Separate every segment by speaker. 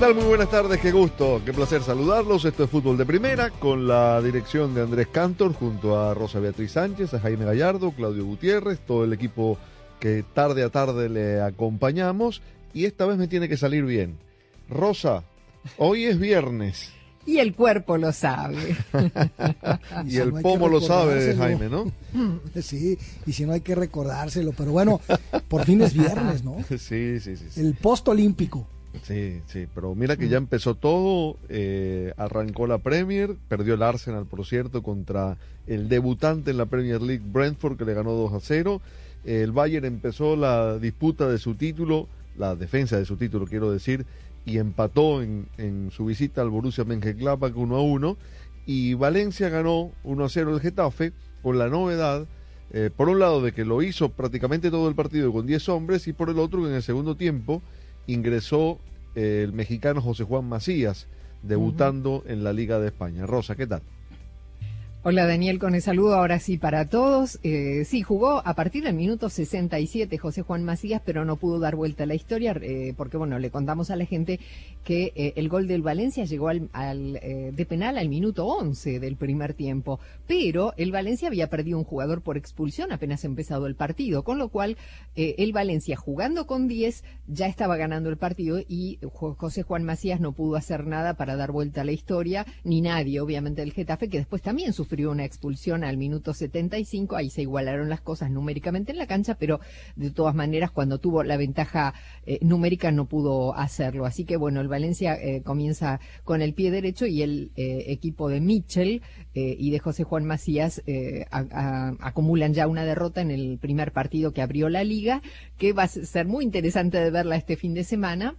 Speaker 1: Tal? Muy buenas tardes, qué gusto, qué placer saludarlos. Esto es Fútbol de Primera con la dirección de Andrés Cantor junto a Rosa Beatriz Sánchez, a Jaime Gallardo, Claudio Gutiérrez, todo el equipo que tarde a tarde le acompañamos y esta vez me tiene que salir bien. Rosa, hoy es viernes
Speaker 2: Y el cuerpo lo sabe.
Speaker 1: y
Speaker 3: si
Speaker 1: el
Speaker 3: no
Speaker 1: pomo lo sabe. Jaime, ¿no?
Speaker 3: Sí, y si no hay que recordárselo, pero bueno, por fin es viernes, ¿no?
Speaker 1: Sí, sí, sí. sí.
Speaker 3: El post olímpico.
Speaker 1: Sí, sí, pero mira que ya empezó todo, eh, arrancó la Premier, perdió el Arsenal, por cierto, contra el debutante en la Premier League, Brentford, que le ganó 2 a 0. El Bayern empezó la disputa de su título, la defensa de su título, quiero decir, y empató en, en su visita al Borussia Mönchengladbach 1 a 1. Y Valencia ganó 1 a 0 el Getafe, con la novedad, eh, por un lado, de que lo hizo prácticamente todo el partido con 10 hombres, y por el otro, que en el segundo tiempo ingresó eh, el mexicano José Juan Macías, debutando en la Liga de España. Rosa, ¿qué tal?
Speaker 2: Hola Daniel, con el saludo ahora sí para todos. Eh, sí, jugó a partir del minuto 67 José Juan Macías, pero no pudo dar vuelta a la historia eh, porque, bueno, le contamos a la gente que eh, el gol del Valencia llegó al, al, de penal al minuto 11 del primer tiempo, pero el Valencia había perdido un jugador por expulsión apenas empezado el partido, con lo cual el Valencia jugando con 10 ya estaba ganando el partido y Jo- José Juan Macías no pudo hacer nada para dar vuelta a la historia, ni nadie, obviamente, del Getafe, que después también sufrió una expulsión al minuto 75, ahí se igualaron las cosas numéricamente en la cancha, pero de todas maneras cuando tuvo la ventaja eh, numérica no pudo hacerlo. Así que bueno, el Valencia eh, comienza con el pie derecho y el eh, equipo de Mitchell y de José Juan Macías acumulan ya una derrota en el primer partido que abrió la liga, que va a ser muy interesante de verla este fin de semana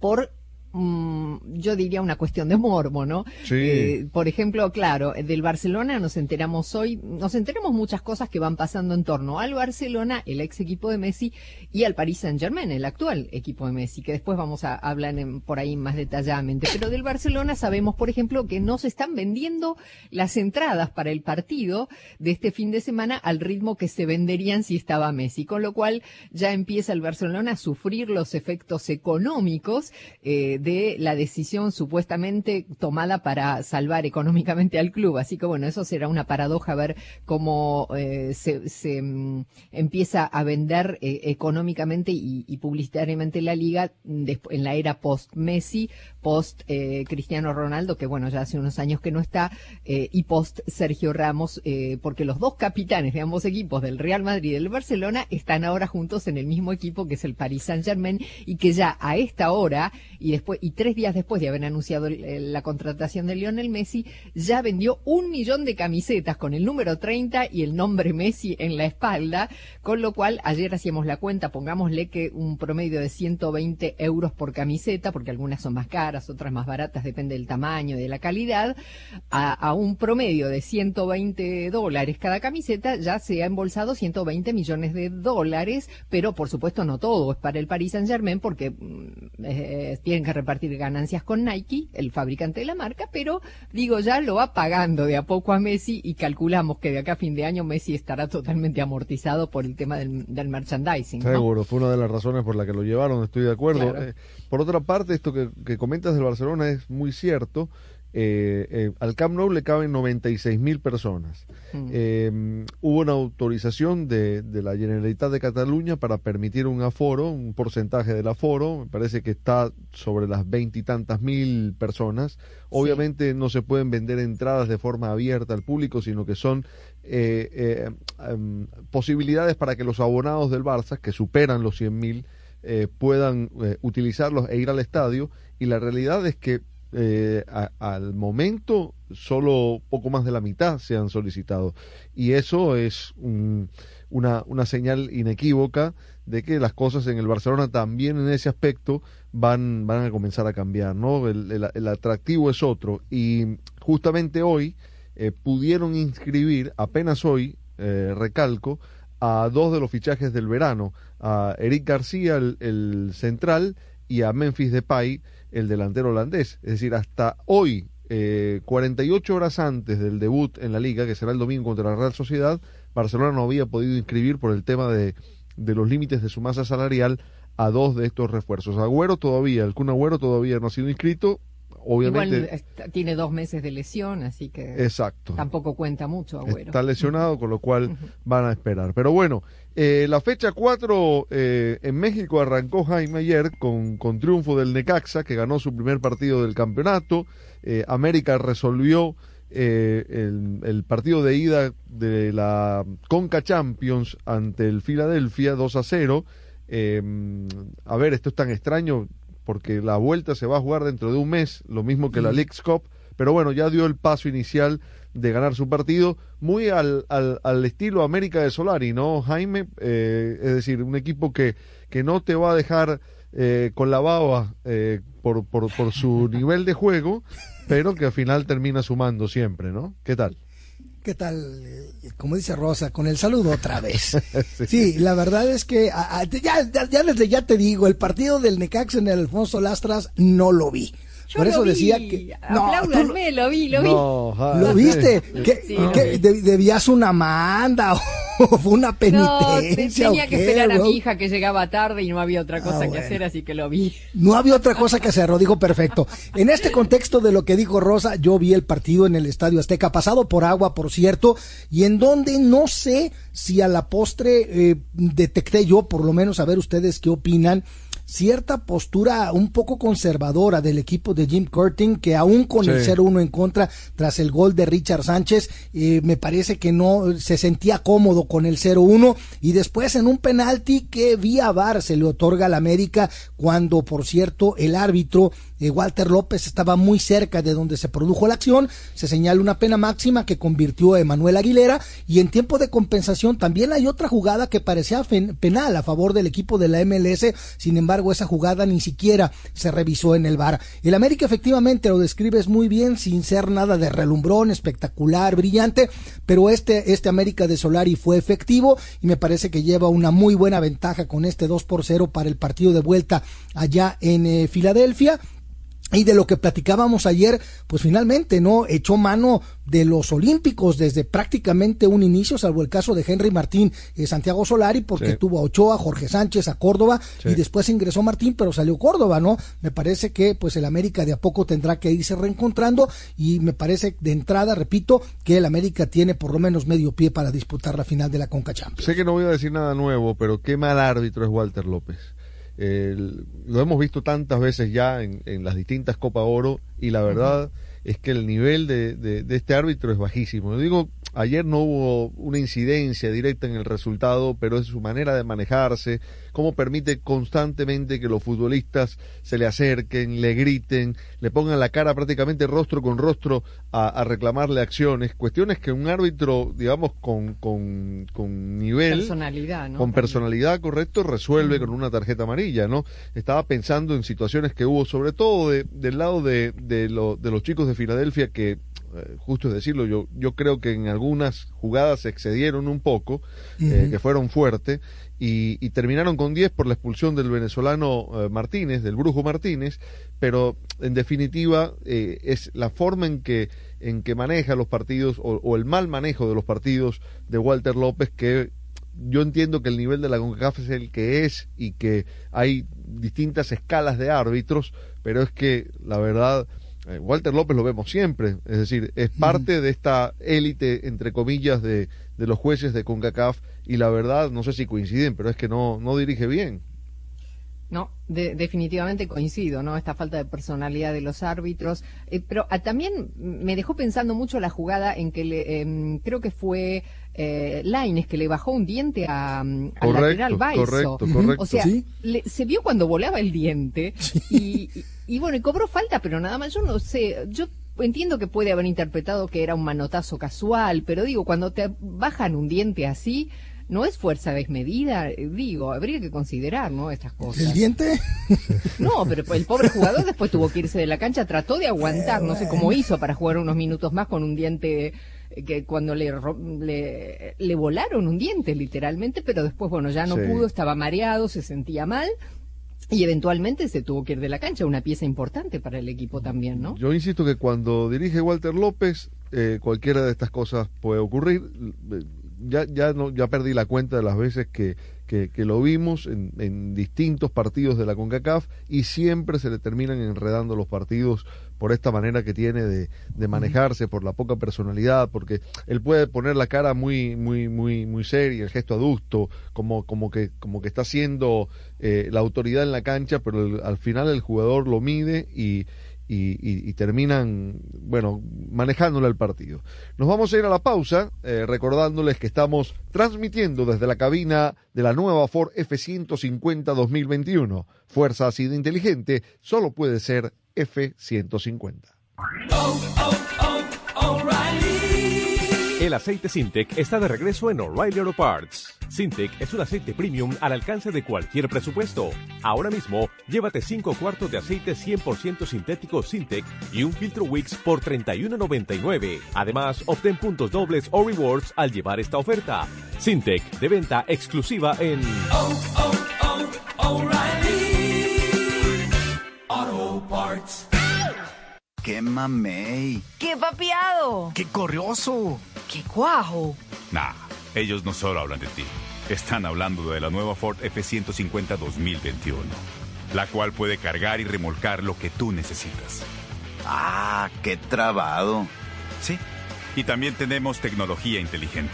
Speaker 2: por mm, yo diría una cuestión de morbo, ¿no?
Speaker 1: Sí.
Speaker 2: Eh, por ejemplo, claro, del Barcelona nos enteramos hoy, nos enteramos muchas cosas que van pasando en torno al Barcelona, el ex equipo de Messi, y al Paris Saint Germain, el actual equipo de Messi, que después vamos a hablar en- por ahí más detalladamente. Pero del Barcelona sabemos, por ejemplo, que no se están vendiendo las entradas para el partido de este fin de semana al ritmo que se venderían si estaba Messi, con lo cual ya empieza el Barcelona a sufrir los efectos económicos eh, de la decisión supuestamente tomada para salvar económicamente al club. Así que bueno, eso será una paradoja ver cómo eh, se, mm, empieza a vender eh, económicamente y, y publicitariamente la liga en la era post-Messi, post-Cristiano Ronaldo, que bueno, ya hace unos años que no está, eh, y post-Sergio Ramos, eh, porque los dos capitanes de ambos equipos, del Real Madrid y del Barcelona, están ahora juntos en el mismo equipo que es el Paris Saint-Germain y que ya a esta hora y después y tres días después de haber anunciado la contratación de Lionel Messi, ya vendió un millón de camisetas con el número 30 y el nombre Messi en la espalda, con lo cual ayer hacíamos la cuenta, pongámosle que un promedio de 120 euros por camiseta, porque algunas son más caras, otras más baratas, depende del tamaño y de la calidad, a, a un promedio de 120 dólares cada camiseta, ya se ha embolsado 120 millones de dólares, pero por supuesto no todo es para el Paris Saint Germain porque mm, eh, tienen que repartir ganancias con Nike, el fabricante de la marca, pero digo ya lo va pagando de a poco a Messi y calculamos que de acá a fin de año Messi estará totalmente amortizado por el tema del, del merchandising. ¿no?
Speaker 1: Seguro, fue una de las razones por la que lo llevaron, estoy de acuerdo.
Speaker 2: Claro.
Speaker 1: Eh, por otra parte, esto que, que comentas del Barcelona es muy cierto. Eh, eh, al Camp Nou le caben 96 mil personas.
Speaker 2: Mm.
Speaker 1: Eh, hubo una autorización de, de la Generalitat de Cataluña para permitir un aforo, un porcentaje del aforo, me parece que está sobre las veintitantas mil personas. Obviamente no se pueden vender entradas de forma abierta al público, sino que son eh, eh, em, posibilidades para que los abonados del Barça, que superan los 100.000, eh, puedan utilizarlos e ir al estadio. Y la realidad es que eh, a- al momento solo poco más de la mitad se han solicitado. Y eso es un- una, una señal inequívoca de que las cosas en el Barcelona también en ese aspecto van, van a comenzar a cambiar, ¿no? El, el- atractivo es otro. Y justamente hoy eh, pudieron inscribir, apenas hoy, eh, recalco, a dos de los fichajes del verano, a Eric García, el, el central, y a Memphis Depay, el delantero holandés. Es decir, hasta hoy, eh, 48 horas antes del debut en la liga, que será el domingo contra la Real Sociedad, Barcelona no había podido inscribir por el tema de, de los límites de su masa salarial a dos de estos refuerzos. Agüero todavía, el Kun Agüero todavía no ha sido inscrito, obviamente.
Speaker 2: Igual está- tiene dos meses de lesión, así que
Speaker 1: exacto.
Speaker 2: tampoco cuenta mucho, Agüero.
Speaker 1: Está lesionado, con lo cual van a esperar. Pero bueno, eh, la fecha 4 eh, en México arrancó Jaime ayer con, con triunfo del Necaxa, que ganó su primer partido del campeonato. Eh, América resolvió eh, el, el partido de ida de la Conca Champions ante el Filadelfia 2 a 0. Eh, a ver, esto es tan extraño porque la vuelta se va a jugar dentro de un mes, lo mismo que la League's Cup, pero bueno, ya dio el paso inicial de ganar su partido, muy al, al, al estilo América de Solari, ¿no, Jaime? Eh, es decir, un equipo que, que no te va a dejar eh, con la baba eh, por, por, por su nivel de juego, pero que al final termina sumando siempre, ¿no? ¿Qué tal?
Speaker 3: ¿Qué tal? Eh, Como dice Rosa, con el saludo otra vez. Sí, la verdad es que a- a- ya, ya, ya desde ya te digo, el partido del Necaxa en el Alfonso Lastras no lo vi.
Speaker 2: Yo
Speaker 3: Por
Speaker 2: lo
Speaker 3: eso
Speaker 2: vi,
Speaker 3: decía que... No,
Speaker 2: apláudanme, lo vi, lo vi.
Speaker 1: No, Jaime.
Speaker 3: ¿Lo viste? ¿Qué,
Speaker 2: Sí,
Speaker 3: de- ¿Debías una manda o fue una
Speaker 2: No, te-
Speaker 3: penitencia?
Speaker 2: tenía
Speaker 3: o
Speaker 2: que esperar a mi hija que llegaba tarde y no había otra cosa
Speaker 3: Ah,
Speaker 2: que
Speaker 3: bueno.
Speaker 2: hacer, así que lo vi.
Speaker 3: No había otra cosa que hacer, lo dijo perfecto. En este contexto de lo que dijo Rosa, yo vi el partido en el Estadio Azteca, pasado por agua, por cierto, y en donde no sé si a la postre eh, detecté yo, por lo menos a ver ustedes qué opinan, cierta postura un poco conservadora del equipo de Jim Curtin, que aún con el
Speaker 1: Sí.
Speaker 3: 0-1 en contra, tras el gol de Richard Sánchez, eh, me parece que no se sentía cómodo con el 0-1 y después en un penalti que vía VAR se le otorga al América cuando, por cierto, el árbitro Walter López estaba muy cerca de donde se produjo la acción, se señala una pena máxima que convirtió a Emanuel Aguilera y en tiempo de compensación también hay otra jugada que parecía penal a favor del equipo de la MLS, sin embargo esa jugada ni siquiera se revisó en el VAR. El América efectivamente lo describes muy bien sin ser nada de relumbrón, espectacular, brillante, pero este, este América de Solari fue efectivo y me parece que lleva una muy buena ventaja con este 2 por 0 para el partido de vuelta allá en eh, Filadelfia. Y de lo que platicábamos ayer, pues finalmente no echó mano de los olímpicos desde prácticamente un inicio, salvo el caso de Henry Martín y Santiago Solari, porque
Speaker 1: Sí.
Speaker 3: tuvo a Ochoa, Jorge Sánchez, a Córdoba,
Speaker 1: Sí.
Speaker 3: y después ingresó Martín, pero salió Córdoba, ¿no? Me parece que pues el América de a poco tendrá que irse reencontrando, y me parece de entrada, repito, que el América tiene por lo menos medio pie para disputar la final de la Conca Champions.
Speaker 1: Sé que no voy a decir nada nuevo, pero qué mal árbitro es Walter López. El- lo hemos visto tantas veces ya en, en las distintas Copa Oro y la verdad es que el nivel de, de- de este árbitro es bajísimo. Yo digo, ayer no hubo una incidencia directa en el resultado, pero es su manera de manejarse, cómo permite constantemente que los futbolistas se le acerquen, le griten, le pongan la cara prácticamente rostro con rostro a, a reclamarle acciones, cuestiones que un árbitro, digamos, con, con, con nivel
Speaker 2: Personalidad, ¿no?
Speaker 1: con personalidad correcto resuelve con una tarjeta amarilla, ¿no? Estaba pensando en situaciones que hubo, sobre todo de- del lado de, de, lo- de los chicos de Filadelfia, que, eh, justo es decirlo, yo, yo creo que en algunas jugadas se excedieron un poco, eh, que fueron fuertes, y, y terminaron con 10 por la expulsión del venezolano eh, Martínez, del Brujo Martínez, pero en definitiva eh, es la forma en que en que maneja los partidos o, o el mal manejo de los partidos de Walter López que yo entiendo que el nivel de la CONCACAF es el que es y que hay distintas escalas de árbitros, pero es que la verdad Walter López lo vemos siempre, es decir, es parte de esta élite entre comillas de, de los jueces de CONCACAF y la verdad no sé si coinciden, pero es que no no dirige bien.
Speaker 2: No, definitivamente coincido, ¿no? Esta falta de personalidad de los árbitros. Eh, pero ah, también me dejó pensando mucho la jugada en que le, em, creo que fue eh, Laines que le bajó un diente a, al lateral
Speaker 1: Correcto, correcto.
Speaker 2: O sea, se vio cuando volaba el diente y, y, bueno, y cobró falta, pero nada más, yo no sé, yo entiendo que puede haber interpretado que era un manotazo casual, pero digo, cuando te bajan un diente así, no es fuerza desmedida, digo, habría que considerar, ¿no? Estas cosas.
Speaker 3: ¿El diente?
Speaker 2: No, pero el pobre jugador después tuvo que irse de la cancha, trató de aguantar, no sé cómo hizo para jugar unos minutos más con un diente eh, que cuando le, le, le volaron un diente literalmente, pero después, bueno, ya no pudo, estaba mareado, se sentía mal. Y eventualmente se tuvo que ir de la cancha, una pieza importante para el equipo también, ¿no?
Speaker 1: Yo insisto que cuando dirige Walter López, eh, cualquiera de estas cosas puede ocurrir ya, ya, no, ya perdí la cuenta de las veces que, que, lo vimos en, en, distintos partidos de la CONCACAF y siempre se le terminan enredando los partidos por esta manera que tiene de, de, manejarse, por la poca personalidad, porque él puede poner la cara muy, muy, muy, muy seria, el gesto adusto, como, como que, como que está haciendo eh, la autoridad en la cancha, pero al final el jugador lo mide y, y, terminan, bueno, manejándole el partido. Nos vamos a ir a la pausa, eh, recordándoles que estamos transmitiendo desde la cabina de la nueva Ford F-150 2021. Fuerza así de inteligente solo puede ser F-150.
Speaker 4: El aceite Sintec está de regreso en O'Reilly Auto Parts. Sintec es un aceite premium al alcance de cualquier presupuesto. Ahora mismo, llévate 5 cuartos de aceite 100% sintético Sintec y un filtro Wix por $31.99. Además, obtén puntos dobles o rewards al llevar esta oferta. Sintec, de venta exclusiva en... Oh, oh, oh,
Speaker 5: Auto Parts. ¡Qué mamey!
Speaker 6: ¡Qué papiado!
Speaker 5: ¡Qué corrioso!
Speaker 6: ¡Qué cuajo!
Speaker 7: Nah, ellos no solo hablan de ti. Están hablando de la nueva Ford F-150 2021, la cual puede cargar y remolcar lo que tú necesitas.
Speaker 5: ¡Ah, qué trabado!
Speaker 7: Sí, y también tenemos tecnología inteligente.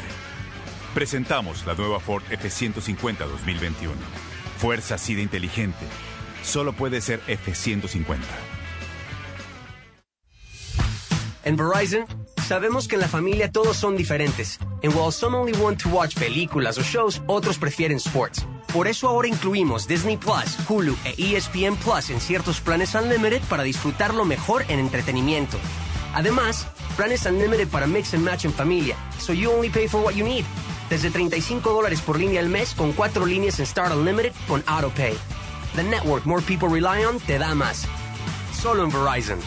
Speaker 7: Presentamos la nueva Ford F-150 2021. Fuerza así de inteligente. Solo puede ser F-150.
Speaker 8: En Verizon, sabemos que en la familia todos son diferentes. And while some only want to watch películas o shows, otros prefieren sports. Por eso ahora incluimos Disney Plus, Hulu e ESPN Plus en ciertos planes Unlimited para disfrutar lo mejor en entretenimiento. Además, planes Unlimited para mix and match en familia, so you only pay for what you need. Desde 35 dólares por línea al mes con cuatro líneas en Start Unlimited con AutoPay. The network more people rely on te da más. Solo en Verizon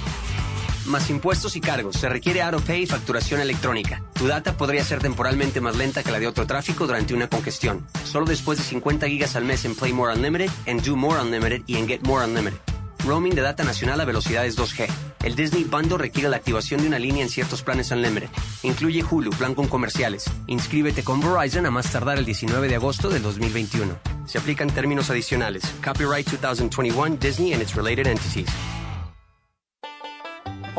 Speaker 8: más impuestos y cargos. Se requiere AutoPay y facturación electrónica. Tu data podría ser temporalmente más lenta que la de otro tráfico durante una congestión. Solo después de 50 gigas al mes en Play More Unlimited, en Do More Unlimited y en Get More Unlimited. Roaming de data nacional a velocidades 2G. El Disney Bundle requiere la activación de una línea en ciertos planes Unlimited. Incluye Hulu, plan con comerciales. Inscríbete con Verizon a más tardar el 19 de agosto del 2021. Se aplican términos adicionales. Copyright 2021 Disney and its related entities.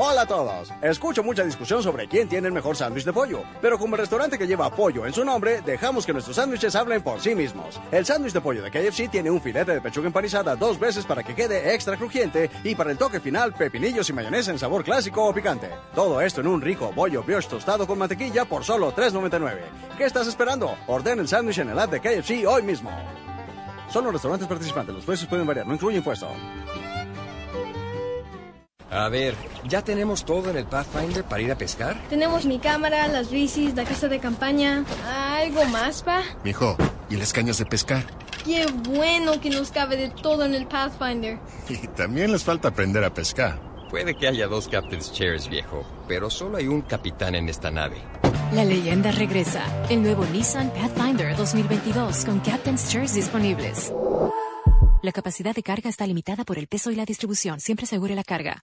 Speaker 9: Hola a todos. Escucho mucha discusión sobre quién tiene el mejor sándwich de pollo, pero como el restaurante que lleva pollo en su nombre, dejamos que nuestros sándwiches hablen por sí mismos. El sándwich de pollo de KFC tiene un filete de pechuga empanizada dos veces para que quede extra crujiente y para el toque final pepinillos y mayonesa en sabor clásico o picante. Todo esto en un rico bollo brioche tostado con mantequilla por solo $3.99. ¿Qué estás esperando? Orden el sándwich en el app de KFC hoy mismo. Son los restaurantes participantes, los precios pueden variar, no incluye impuesto.
Speaker 10: A ver, ¿ya tenemos todo en el Pathfinder para ir a pescar?
Speaker 11: Tenemos mi cámara, las bicis, la casa de campaña. ¿Algo más, pa?
Speaker 12: Mijo, ¿y las cañas de pescar?
Speaker 11: Qué bueno que nos cabe de todo en el Pathfinder.
Speaker 12: Y también les falta aprender a pescar.
Speaker 10: Puede que haya dos Captain's Chairs, viejo, pero solo hay un capitán en esta nave.
Speaker 13: La leyenda regresa. El nuevo Nissan Pathfinder 2022 con Captain's Chairs disponibles. La capacidad de carga está limitada por el peso y la distribución. Siempre asegure la carga.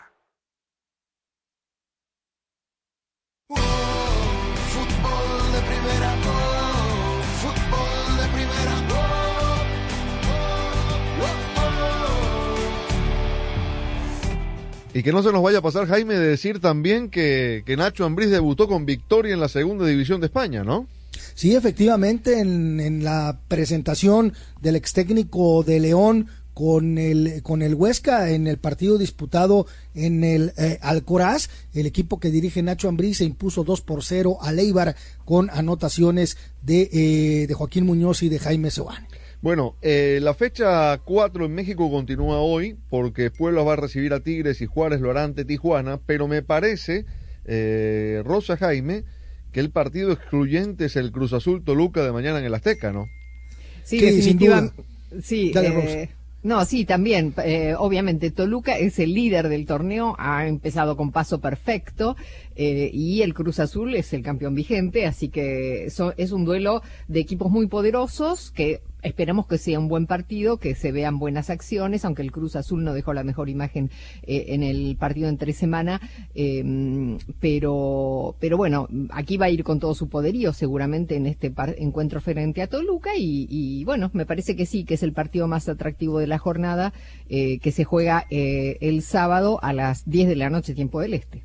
Speaker 1: Y que no se nos vaya a pasar, Jaime, de decir también que, que Nacho Ambriz debutó con victoria en la segunda división de España, ¿no?
Speaker 3: Sí, efectivamente, en, en la presentación del ex técnico de León con el, con el Huesca en el partido disputado en el eh, Alcoraz. El equipo que dirige Nacho Ambriz se impuso 2 por 0 a Leibar con anotaciones de, eh, de Joaquín Muñoz y de Jaime Sebane.
Speaker 1: Bueno, eh, la fecha 4 en México continúa hoy porque Puebla va a recibir a Tigres y Juárez lo hará ante Tijuana, pero me parece, eh, Rosa Jaime, que el partido excluyente es el Cruz Azul Toluca de mañana en el Azteca, ¿no?
Speaker 2: Sí, definitivamente.
Speaker 3: duda.
Speaker 2: Sí,
Speaker 3: Dale,
Speaker 2: eh,
Speaker 3: Rosa.
Speaker 2: No, sí, también. eh, obviamente, Toluca es el líder del torneo, ha empezado con paso perfecto eh, y el Cruz Azul es el campeón vigente, así que so- es un duelo de equipos muy poderosos que esperamos que sea un buen partido, que se vean buenas acciones, aunque el Cruz Azul no dejó la mejor imagen eh, en el partido entre semana, eh, pero, pero bueno, aquí va a ir con todo su poderío seguramente en este par- encuentro frente a Toluca y, bueno, me parece que sí, que es el partido más atractivo de la jornada eh, que se juega eh, el sábado a las 10 de la noche, tiempo del este.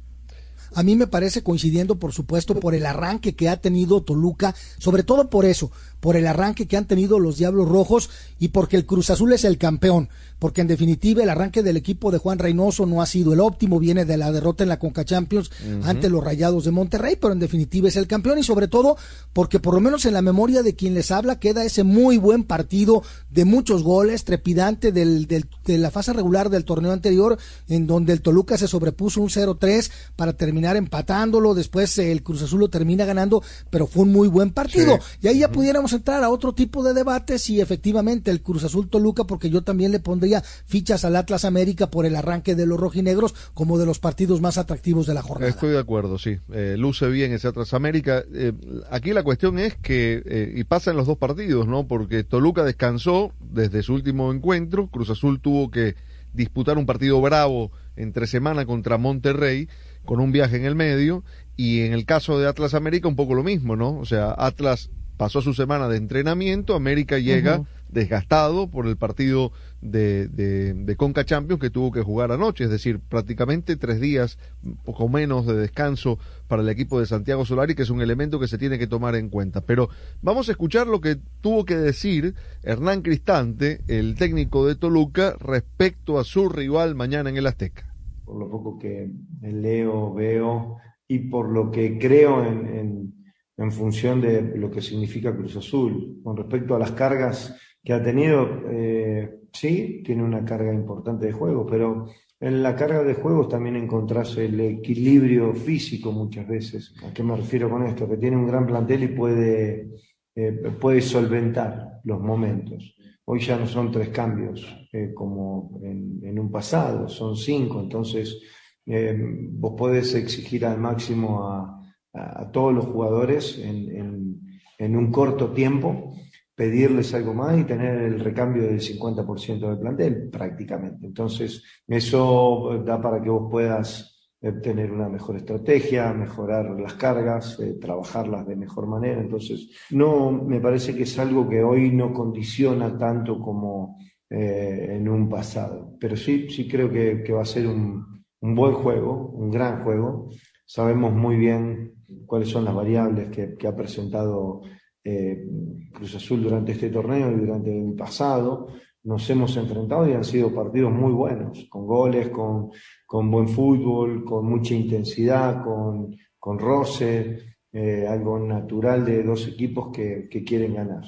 Speaker 3: A mí me parece coincidiendo, por supuesto, por el arranque que ha tenido Toluca, sobre todo por eso, por el arranque que han tenido los Diablos Rojos y porque el Cruz Azul es el campeón, porque en definitiva el arranque del equipo de Juan Reynoso no ha sido el óptimo, viene de la derrota en la Conca Champions ante los Rayados de Monterrey, pero en definitiva es el campeón y sobre todo porque por lo menos en la memoria de quien les habla queda ese muy buen partido de muchos goles, trepidante del, del- de la fase regular del torneo anterior, en donde el Toluca se sobrepuso un 0-3 para terminar empatándolo, después el Cruz Azul lo termina ganando, pero fue un muy buen partido. Y ahí ya pudiéramos entrar a otro tipo de debate si efectivamente el Cruz Azul Toluca, porque yo también le pondría fichas al Atlas América por el arranque de los rojinegros como de los partidos más atractivos de la jornada.
Speaker 1: Estoy de acuerdo, sí. Eh, luce bien ese Atlas América. Eh, aquí la cuestión es que, eh, y pasa en los dos partidos, ¿no? Porque Toluca descansó desde su último encuentro, Cruz Azul tuvo que disputar un partido bravo entre semana contra Monterrey, con un viaje en el medio, y en el caso de Atlas América un poco lo mismo, ¿no? O sea, Atlas pasó su semana de entrenamiento, América llega desgastado por el partido de, de, de Conca Champions que tuvo que jugar anoche, es decir, prácticamente tres días, poco menos de descanso para el equipo de Santiago Solari, que es un elemento que se tiene que tomar en cuenta. Pero vamos a escuchar lo que tuvo que decir Hernán Cristante, el técnico de Toluca, respecto a su rival mañana en el Azteca.
Speaker 14: por lo poco que leo, veo y por lo que creo en, en- en función de lo que significa Cruz Azul. Con respecto a las cargas que ha tenido, eh, sí, tiene una carga importante de juego, pero en la carga de juegos también encontrarse el equilibrio físico muchas veces. ¿A qué me refiero con esto? Que tiene un gran plantel y puede, eh, puede solventar los momentos. Hoy ya no son tres cambios eh, como en, en un pasado, son cinco, entonces eh, vos podés exigir al máximo a, a- todos los jugadores en, en- en un corto tiempo, pedirles algo más y tener el recambio del 50% del plantel prácticamente. Entonces, eso da para que vos puedas eh, tener una mejor estrategia, mejorar las cargas, eh, trabajarlas de mejor manera. Entonces, no me parece que es algo que hoy no condiciona tanto como eh, en un pasado. Pero sí, sí creo que, que va a ser un, un buen juego, un gran juego. Sabemos muy bien cuáles son las variables que, ha presentado eh, Cruz Azul durante este torneo y durante el pasado. Nos hemos enfrentado y han sido partidos muy buenos, con goles, con, con buen fútbol, con mucha intensidad, con, con roce, eh, algo natural de dos equipos que, que quieren ganar.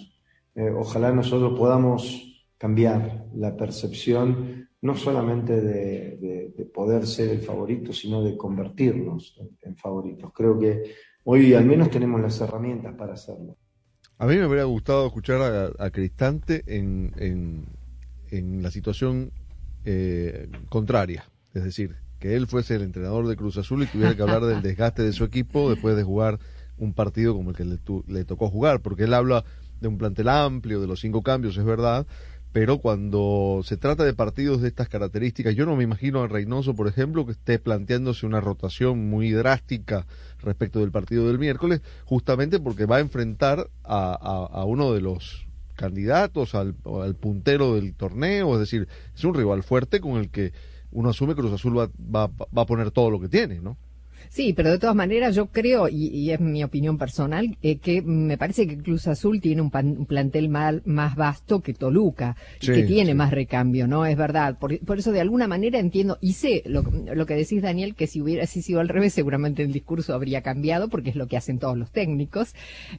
Speaker 14: Eh, ojalá nosotros podamos cambiar la percepción no solamente de, de- de poder ser el favorito, sino de convertirnos en, favoritos. Creo que hoy al menos tenemos las herramientas para hacerlo.
Speaker 1: A mí me hubiera gustado escuchar a, Cristante en, en, en la situación eh, contraria. Es decir, que él fuese el entrenador de Cruz Azul y tuviera que hablar del desgaste de su equipo después de jugar un partido como el que le, tu- le tocó jugar. Porque él habla de un plantel amplio, de los cinco cambios, es verdad. Pero cuando se trata de partidos de estas características, yo no me imagino a Reynoso, por ejemplo, que esté planteándose una rotación muy drástica respecto del partido del miércoles, justamente porque va a enfrentar a, uno de los candidatos al, al puntero del torneo, es decir, es un rival fuerte con el que uno asume que Cruz Azul va, va, va a poner todo lo que tiene, ¿no?
Speaker 2: Sí, pero de todas maneras yo creo, y, y es mi opinión personal, eh, que me parece que Cruz Azul tiene un, pan- un plantel mal- más vasto que Toluca, y que tiene
Speaker 15: sí.
Speaker 2: más recambio, ¿no? Es verdad. Por, por eso de alguna manera entiendo, y sé lo, lo que decís, Daniel, que si hubiera si sido al revés, seguramente el discurso habría cambiado, porque es lo que hacen todos los técnicos.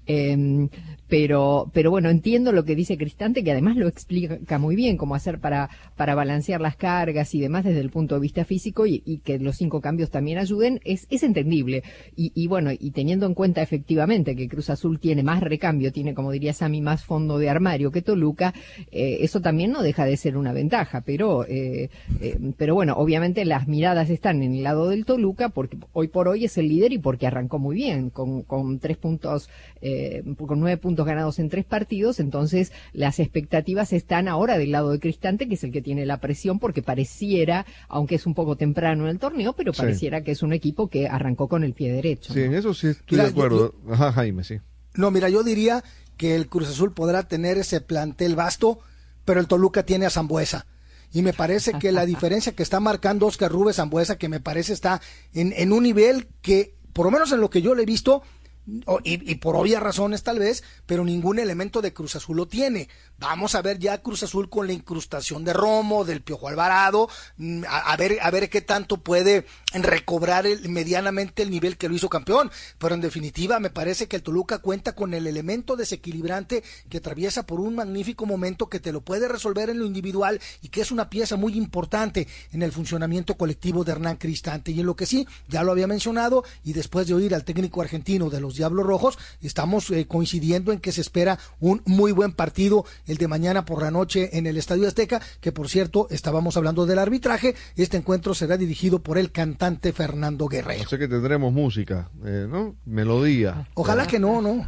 Speaker 2: Eh, pero, pero bueno, entiendo lo que dice Cristante, que además lo explica muy bien, cómo hacer para, para balancear las cargas y demás desde el punto de vista físico y, que los cinco cambios también ayuden, es, es entendible. Y, y bueno, y teniendo en cuenta efectivamente que Cruz Azul tiene más recambio, tiene, como diría Sami, más fondo de armario que Toluca, eh, eso también no deja de ser una ventaja. Pero, eh, eh, pero bueno, obviamente las miradas están en el lado del Toluca porque hoy por hoy es el líder y porque arrancó muy bien, con, con tres puntos, eh, con nueve puntos ganados en tres partidos. Entonces, las expectativas están ahora del lado de Cristante, que es el que tiene la presión, porque pareciera, aunque es un poco temprano en el torneo, pero
Speaker 1: Sí.
Speaker 2: pareciera que es un equipo que arrancó con el pie derecho.
Speaker 1: Sí, en eso sí estoy
Speaker 3: Mira,
Speaker 1: de acuerdo. Ajá, Jaime, sí.
Speaker 3: No, mira, yo diría que el Cruz Azul podrá tener ese plantel vasto, pero el Toluca tiene a Zambuesa. Y me parece que la diferencia que está marcando Oscar Rubes Zambuesa, que me parece está en, en un nivel que, por lo menos en lo que yo le he visto, y, y por obvias razones tal vez, pero ningún elemento de Cruz Azul lo tiene. Vamos a ver ya Cruz Azul con la incrustación de Romo, del Piojo Alvarado, mm, a, a ver a ver qué tanto puede recobrar el- medianamente el nivel que lo hizo campeón. Pero en definitiva me parece que el Toluca cuenta con el elemento desequilibrante que atraviesa por un magnífico momento que te lo puede resolver en lo individual y que es una pieza muy importante en el funcionamiento colectivo de Hernán Cristante. Y en lo que sí, ya lo había mencionado, y después de oír al técnico argentino de los Diablos Rojos, estamos eh, coincidiendo en que se espera un muy buen partido el de mañana por la noche en el Estadio Azteca, que por cierto, estábamos hablando del arbitraje, este encuentro será dirigido por el cantante Fernando Guerrero.
Speaker 1: Sea que tendremos música, eh, ¿no? Melodía.
Speaker 3: Ojalá que no, no.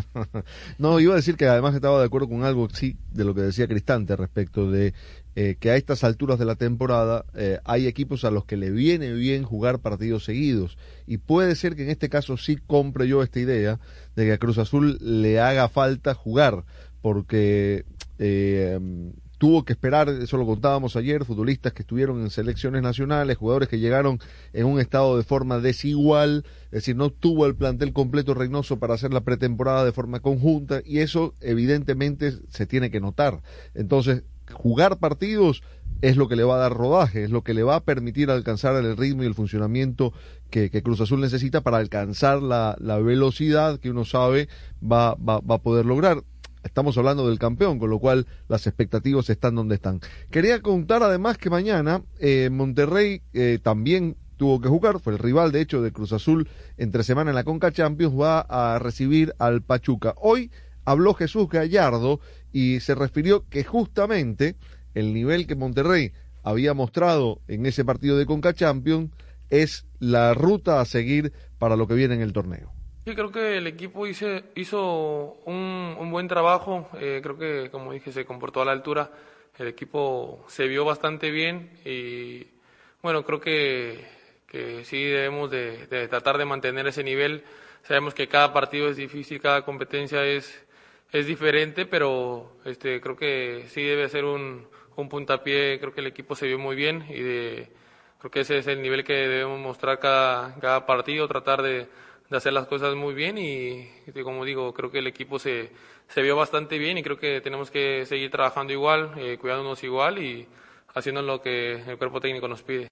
Speaker 1: no, iba a decir que además estaba de acuerdo con algo, sí, de lo que decía Cristante respecto de eh, que a estas alturas de la temporada eh, hay equipos a los que le viene bien jugar partidos seguidos. Y puede ser que en este caso sí compre yo esta idea de que a Cruz Azul le haga falta jugar, porque eh, tuvo que esperar, eso lo contábamos ayer, futbolistas que estuvieron en selecciones nacionales, jugadores que llegaron en un estado de forma desigual, es decir, no tuvo el plantel completo Reynoso para hacer la pretemporada de forma conjunta y eso evidentemente se tiene que notar. Entonces, jugar partidos es lo que le va a dar rodaje, es lo que le va a permitir alcanzar el ritmo y el funcionamiento que, Cruz Azul necesita para alcanzar la, velocidad que uno sabe va, va, va a poder lograr estamos hablando del campeón, con lo cual las expectativas están donde están. Quería contar además que mañana eh, Monterrey eh, también tuvo que jugar, fue el rival de hecho de Cruz Azul entre semana en la Conca Champions, va a recibir al Pachuca. Hoy habló Jesús Gallardo y se refirió que justamente el nivel que Monterrey había mostrado en ese partido de Conca Champions es la ruta a seguir para lo que viene en el torneo.
Speaker 15: Sí, creo que el equipo hice- hizo un, un buen trabajo. eh, creo que, como dije, se comportó a la altura. El equipo se vio bastante bien y, bueno, creo que, que sí debemos de, de tratar de mantener ese nivel. Sabemos que cada partido es difícil, cada competencia es, es diferente, pero este, creo que sí debe ser un, un puntapié. Creo que el equipo se vio muy bien y de, creo que ese es el nivel que debemos mostrar cada, cada partido, tratar de, de hacer las cosas muy bien y, como digo, creo que el equipo se, se vio bastante bien y creo que tenemos que seguir trabajando igual, eh, cuidándonos igual y haciendo lo que el cuerpo técnico nos pide.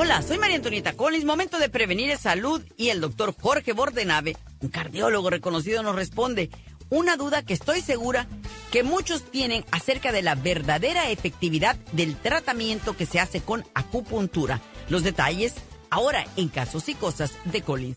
Speaker 16: Hola, soy María Antonieta Collins. Momento de prevenir es salud y el doctor Jorge Bordenave, un cardiólogo reconocido, nos responde una duda que estoy segura que muchos tienen acerca de la verdadera efectividad del tratamiento que se hace con acupuntura. Los detalles ahora en Casos y Cosas de Collins.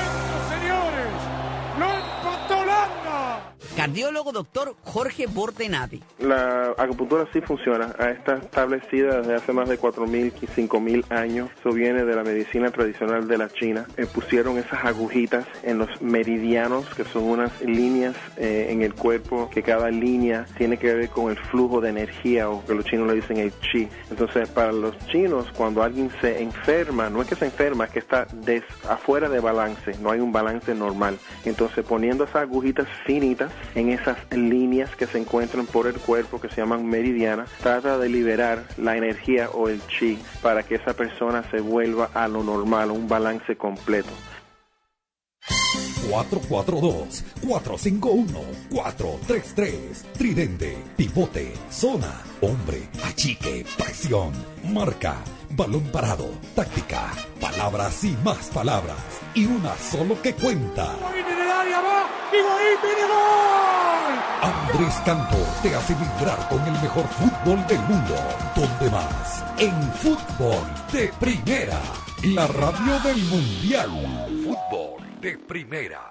Speaker 16: Cardiólogo doctor Jorge Bordenave.
Speaker 17: La acupuntura sí funciona. Está establecida desde hace más de 4.000, 5.000 años. Eso viene de la medicina tradicional de la China. Eh, pusieron esas agujitas en los meridianos, que son unas líneas eh, en el cuerpo, que cada línea tiene que ver con el flujo de energía, o que los chinos le dicen el chi. Entonces, para los chinos, cuando alguien se enferma, no es que se enferma, es que está des, afuera de balance, no hay un balance normal. Entonces, poniendo esas agujitas finitas, en esas líneas que se encuentran por el cuerpo que se llaman meridianas, trata de liberar la energía o el chi para que esa persona se vuelva a lo normal, un balance completo.
Speaker 18: 442-451-433. Tridente, pivote, zona, hombre, achique, presión, marca, balón parado, táctica, palabras y más palabras. Y una solo que cuenta. Andrés Cantor te hace vibrar con el mejor fútbol del mundo. ¿Dónde más? En fútbol de primera. La radio del mundial. Fútbol de primera.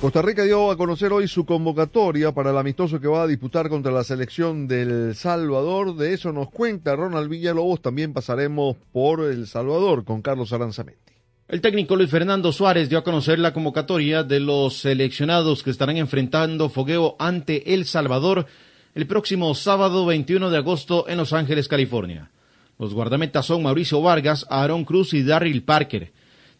Speaker 1: Costa Rica dio a conocer hoy su convocatoria para el amistoso que va a disputar contra la selección del Salvador. De eso nos cuenta Ronald Villalobos. También pasaremos por El Salvador con Carlos Aranzamendi.
Speaker 19: El técnico Luis Fernando Suárez dio a conocer la convocatoria de los seleccionados que estarán enfrentando fogueo ante El Salvador el próximo sábado 21 de agosto en Los Ángeles, California. Los guardametas son Mauricio Vargas, Aaron Cruz y Darryl Parker.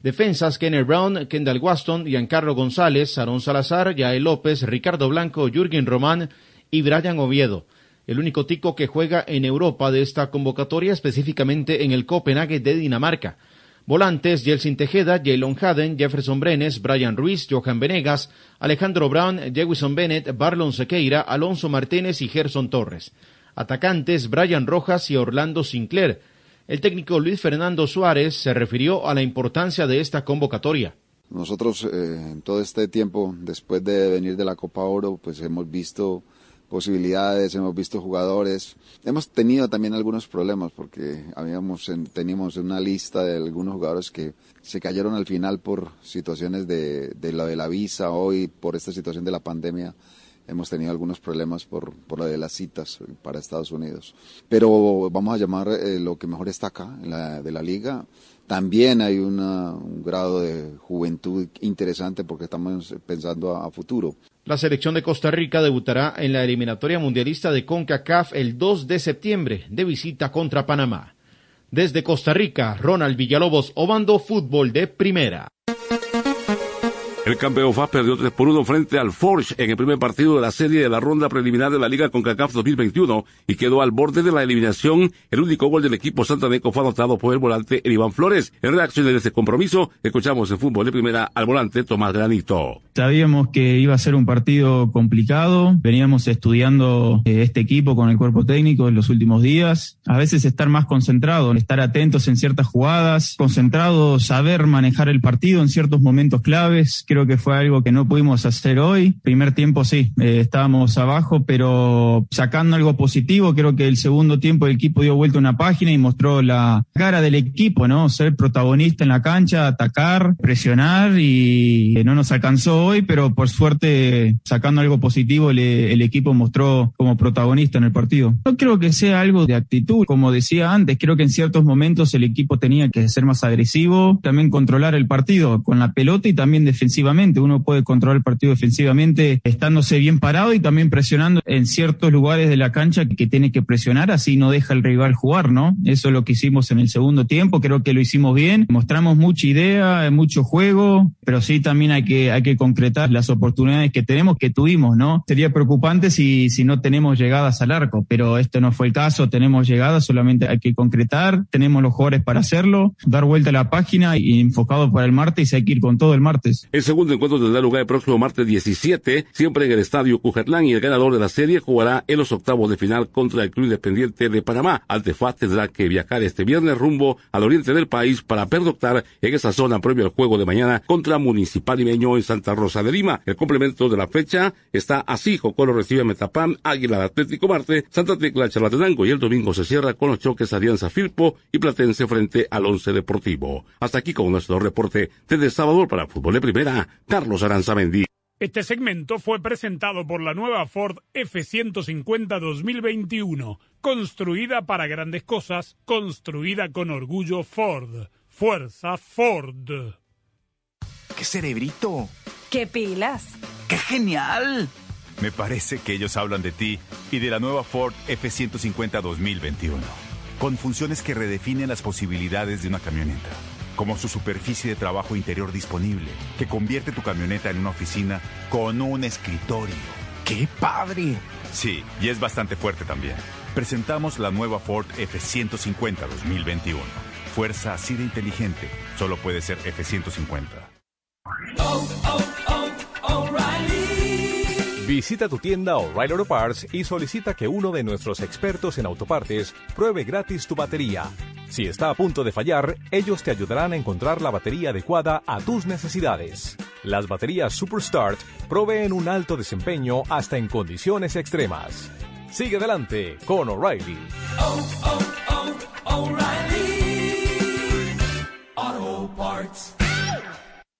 Speaker 19: Defensas Kenneth Brown, Kendall Waston, Giancarlo González, Aaron Salazar, Yael López, Ricardo Blanco, Jürgen Román y Brian Oviedo. El único tico que juega en Europa de esta convocatoria, específicamente en el Copenhague de Dinamarca. Volantes, Jelsin Tejeda, Jaylon Haden, Jefferson Brenes, Brian Ruiz, Johan Venegas, Alejandro Brown, Jewison Bennett, Barlon Sequeira, Alonso Martínez y Gerson Torres. Atacantes, Brian Rojas y Orlando Sinclair. El técnico Luis Fernando Suárez se refirió a la importancia de esta convocatoria.
Speaker 20: Nosotros eh, en todo este tiempo, después de venir de la Copa Oro, pues hemos visto posibilidades, hemos visto jugadores. Hemos tenido también algunos problemas porque habíamos teníamos una lista de algunos jugadores que se cayeron al final por situaciones de, lo de la visa, hoy por esta situación de la pandemia hemos tenido algunos problemas por, por lo de las citas para Estados Unidos. Pero vamos a llamar eh, lo que mejor está acá, en la, de la liga. También hay un grado de juventud interesante porque estamos pensando a, a futuro.
Speaker 19: La selección de Costa Rica debutará en la eliminatoria mundialista de CONCACAF el 2 de septiembre de visita contra Panamá. Desde Costa Rica, Ronald Villalobos, Obando Fútbol de Primera.
Speaker 21: El campeón FAS perdió 3 por 1 frente al Forge en el primer partido de la serie de la ronda preliminar de la Liga CONCACAF 2021 y quedó al borde de la eliminación. El único gol del equipo santaneco fue anotado por el volante Iván Flores. En reacción de este compromiso, escuchamos en fútbol de primera al volante Tomás Granito.
Speaker 22: Sabíamos que iba a ser un partido complicado. Veníamos estudiando eh, este equipo con el cuerpo técnico en los últimos días. A veces estar más concentrado, estar atentos en ciertas jugadas, concentrado, saber manejar el partido en ciertos momentos claves creo que fue algo que no pudimos hacer hoy. Primer tiempo sí, eh, estábamos abajo, pero sacando algo positivo, creo que el segundo tiempo el equipo dio vuelta una página y mostró la cara del equipo, ¿no? Ser protagonista en la cancha, atacar, presionar y no nos alcanzó hoy, pero por suerte sacando algo positivo el, el equipo mostró como protagonista en el partido. No creo que sea algo de actitud, como decía antes, creo que en ciertos momentos el equipo tenía que ser más agresivo, también controlar el partido con la pelota y también uno puede controlar el partido defensivamente estándose bien parado y también presionando en ciertos lugares de la cancha que tiene que presionar, así no deja el rival jugar, ¿no? Eso es lo que hicimos en el segundo tiempo, creo que lo hicimos bien, mostramos mucha idea, mucho juego, pero sí también hay que, hay que concretar las oportunidades que tenemos, que tuvimos, ¿no? Sería preocupante si, si no tenemos llegadas al arco, pero esto no fue el caso, tenemos llegadas, solamente hay que concretar, tenemos los jugadores para hacerlo, dar vuelta a la página y enfocado para el martes hay que ir con todo el martes
Speaker 21: segundo encuentro tendrá lugar el próximo martes 17, siempre en el Estadio Cujerlán, y el ganador de la serie jugará en los octavos de final contra el Club Independiente de Panamá. Altefaz tendrá que viajar este viernes rumbo al oriente del país para perdoctar en esa zona previo al juego de mañana contra Municipal Imeño en Santa Rosa de Lima. El complemento de la fecha está así, Jocolo recibe a Metapán, Águila Atlético Marte, Santa Tecla Charlatenango y el domingo se cierra con los choques Alianza Firpo y Platense frente al Once Deportivo. Hasta aquí con nuestro reporte desde Salvador para Fútbol de Primera. Carlos Aranzamendi.
Speaker 23: Este segmento fue presentado por la nueva Ford F-150 2021, construida para grandes cosas, construida con orgullo Ford. Fuerza Ford.
Speaker 5: ¡Qué cerebrito!
Speaker 24: ¡Qué pilas!
Speaker 5: ¡Qué genial!
Speaker 7: Me parece que ellos hablan de ti y de la nueva Ford F-150 2021, con funciones que redefinen las posibilidades de una camioneta como su superficie de trabajo interior disponible, que convierte tu camioneta en una oficina con un escritorio.
Speaker 5: ¡Qué padre!
Speaker 7: Sí, y es bastante fuerte también. Presentamos la nueva Ford F-150 2021. Fuerza así de inteligente, solo puede ser F-150.
Speaker 25: Visita tu tienda O'Reilly Auto Parts y solicita que uno de nuestros expertos en autopartes pruebe gratis tu batería. Si está a punto de fallar, ellos te ayudarán a encontrar la batería adecuada a tus necesidades. Las baterías Superstart proveen un alto desempeño hasta en condiciones extremas. Sigue adelante con O'Reilly.
Speaker 13: Auto Parts.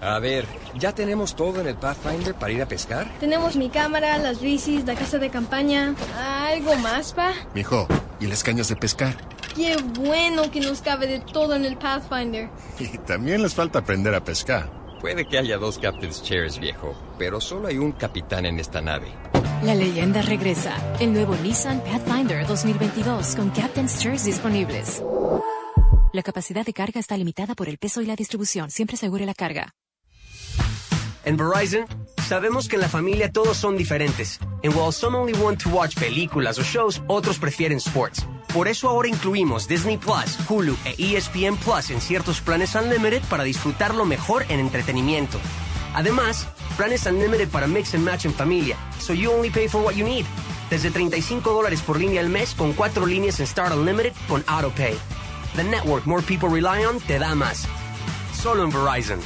Speaker 10: A ver, ¿ya tenemos todo en el Pathfinder para ir a pescar?
Speaker 11: Tenemos mi cámara, las bicis, la casa de campaña. ¿Algo más, pa?
Speaker 12: Mijo, ¿y las cañas de pescar?
Speaker 11: Qué bueno que nos cabe de todo en el Pathfinder.
Speaker 12: Y también les falta aprender a pescar.
Speaker 10: Puede que haya dos Captain's Chairs, viejo, pero solo hay un capitán en esta nave.
Speaker 26: La leyenda regresa. El nuevo Nissan Pathfinder 2022 con Captain's Chairs disponibles. La capacidad de carga está limitada por el peso y la distribución. Siempre asegure la carga.
Speaker 8: En Verizon, sabemos que en la familia todos son diferentes. And while some only want to watch películas o shows, otros prefieren sports. Por eso ahora incluimos Disney Plus, Hulu e ESPN Plus en ciertos planes Unlimited para disfrutar lo mejor en entretenimiento. Además, planes Unlimited para mix and match en familia, so you only pay for what you need. Desde 35 dólares por línea al mes con cuatro líneas en Start Unlimited con AutoPay. The network more people rely on te da más. Solo en Verizon.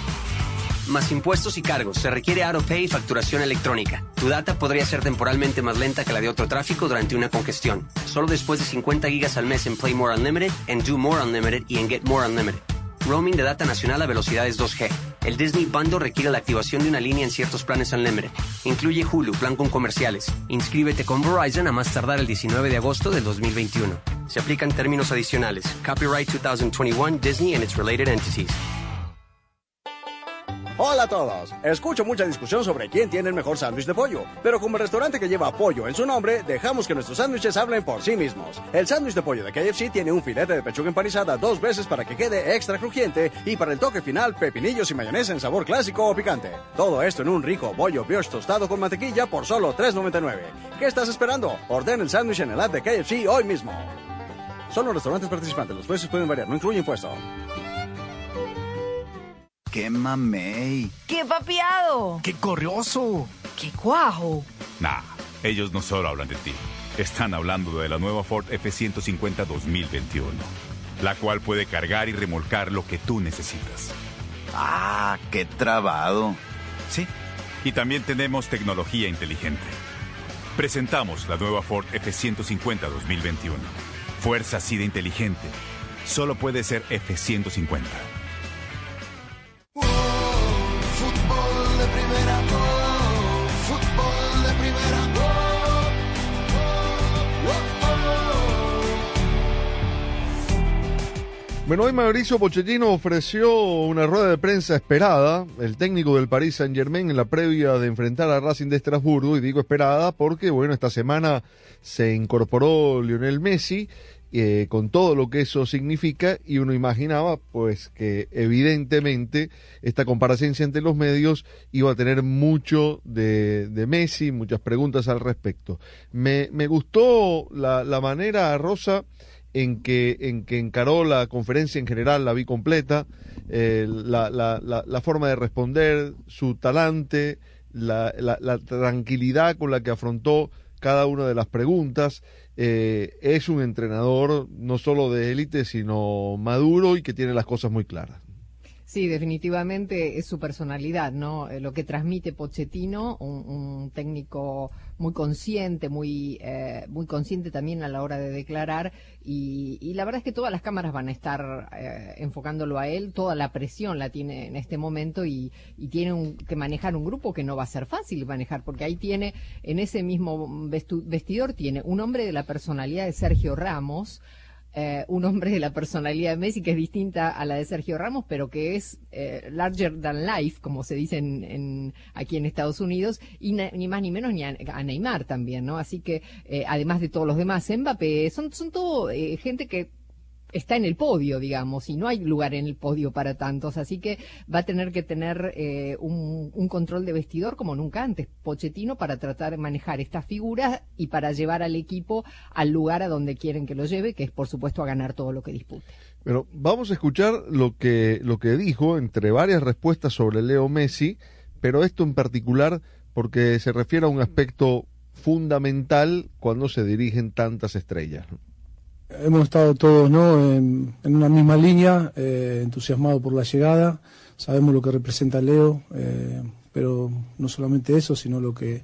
Speaker 8: Más impuestos y cargos. Se requiere AutoPay y facturación electrónica. Tu data podría ser temporalmente más lenta que la de otro tráfico durante una congestión. Solo después de 50 gigas al mes en Play More Unlimited, en Do More Unlimited y en Get More Unlimited. Roaming de data nacional a velocidades 2G. El Disney Bundle requiere la activación de una línea en ciertos planes Unlimited. Incluye Hulu, plan con comerciales. Inscríbete con Verizon a más tardar el 19 de agosto del 2021. Se aplican términos adicionales. Copyright 2021 Disney and its related entities.
Speaker 9: Hola a todos. Escucho mucha discusión sobre quién tiene el mejor sándwich de pollo, pero como el restaurante que lleva pollo en su nombre, dejamos que nuestros sándwiches hablen por sí mismos. El sándwich de pollo de KFC tiene un filete de pechuga empanizada dos veces para que quede extra crujiente y para el toque final pepinillos y mayonesa en sabor clásico o picante. Todo esto en un rico bollo brioche tostado con mantequilla por solo $3.99. ¿Qué estás esperando? Ordena el sándwich en el app de KFC hoy mismo. Solo restaurantes participantes, los precios pueden variar, no incluye impuesto.
Speaker 5: ¡Qué mamey!
Speaker 27: ¡Qué papiado!
Speaker 5: ¡Qué corrioso!
Speaker 27: ¡Qué cuajo!
Speaker 7: Nah, ellos no solo hablan de ti. Están hablando de la nueva Ford F-150 2021, la cual puede cargar y remolcar lo que tú necesitas.
Speaker 5: ¡Ah, qué trabado!
Speaker 7: Sí, y también tenemos tecnología inteligente. Presentamos la nueva Ford F-150 2021. Fuerza así de inteligente. Solo puede ser F-150.
Speaker 28: De primera, oh, fútbol de primera, oh,
Speaker 1: Bueno, hoy Mauricio Pochettino ofreció una rueda de prensa esperada, el técnico del Paris Saint Germain en la previa de enfrentar a Racing de Estrasburgo, y digo esperada porque, bueno, esta semana se incorporó Lionel Messi, eh, con todo lo que eso significa, y uno imaginaba, pues, que evidentemente esta comparecencia ante los medios iba a tener mucho de, de Messi, muchas preguntas al respecto. Me, me gustó la, manera, Rosa, en que, en que encaró la conferencia en general, la vi completa, eh, la, la, la, forma de responder, su talante, la, la, tranquilidad con la que afrontó cada una de las preguntas. Eh, es un entrenador no solo de élite, sino maduro y que tiene las cosas muy claras.
Speaker 2: Sí, definitivamente es su personalidad, ¿no? Eh, lo que transmite Pochettino, un, un técnico muy consciente, muy, eh, muy consciente también a la hora de declarar, y, y, la verdad es que todas las cámaras van a estar eh, enfocándolo a él, toda la presión la tiene en este momento y, tiene un, que manejar un grupo que no va a ser fácil manejar, porque ahí tiene, en ese mismo vestidor, tiene un hombre de la personalidad de Sergio Ramos, eh, un hombre de la personalidad de Messi que es distinta a la de Sergio Ramos, pero que es eh, larger than life, como se dice en, en, aquí en Estados Unidos, y ni más ni menos ni a, a Neymar también, ¿no? Así que, eh, además de todos los demás, Mbappé, son, son todo eh, gente que está en el podio, digamos, y no hay lugar en el podio para tantos, así que va a tener que tener eh, un, un, control de vestidor como nunca antes, Pochettino, para tratar de manejar estas figuras y para llevar al equipo al lugar a donde quieren que lo lleve, que es por supuesto a ganar todo lo que dispute.
Speaker 1: Pero vamos a escuchar lo que, lo que dijo entre varias respuestas sobre Leo Messi, pero esto en particular porque se refiere a un aspecto fundamental cuando se dirigen tantas estrellas
Speaker 29: hemos estado todos ¿no? en, una misma línea, eh, entusiasmados por la llegada, sabemos lo que representa Leo, eh, pero no solamente eso, sino lo que,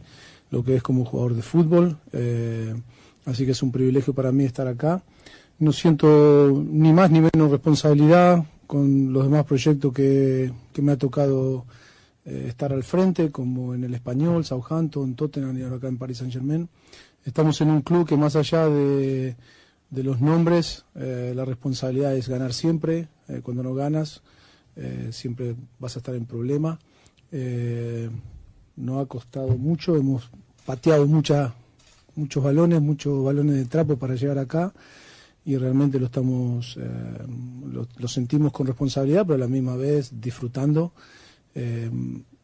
Speaker 29: lo que es como jugador de fútbol, eh, así que es un privilegio para mí estar acá. No siento ni más ni menos responsabilidad con los demás proyectos que, que me ha tocado estar al frente, como en el Español, Southampton, Tottenham y ahora acá en Paris Saint Germain. Estamos en un club que más allá de de los nombres, eh, la responsabilidad es ganar siempre. Eh, cuando no ganas, eh, siempre vas a estar en problema. no ha costado mucho, hemos pateado mucha, muchos balones, muchos balones de trapo para llegar acá y realmente lo estamos, lo, sentimos con responsabilidad, pero a la misma vez disfrutando.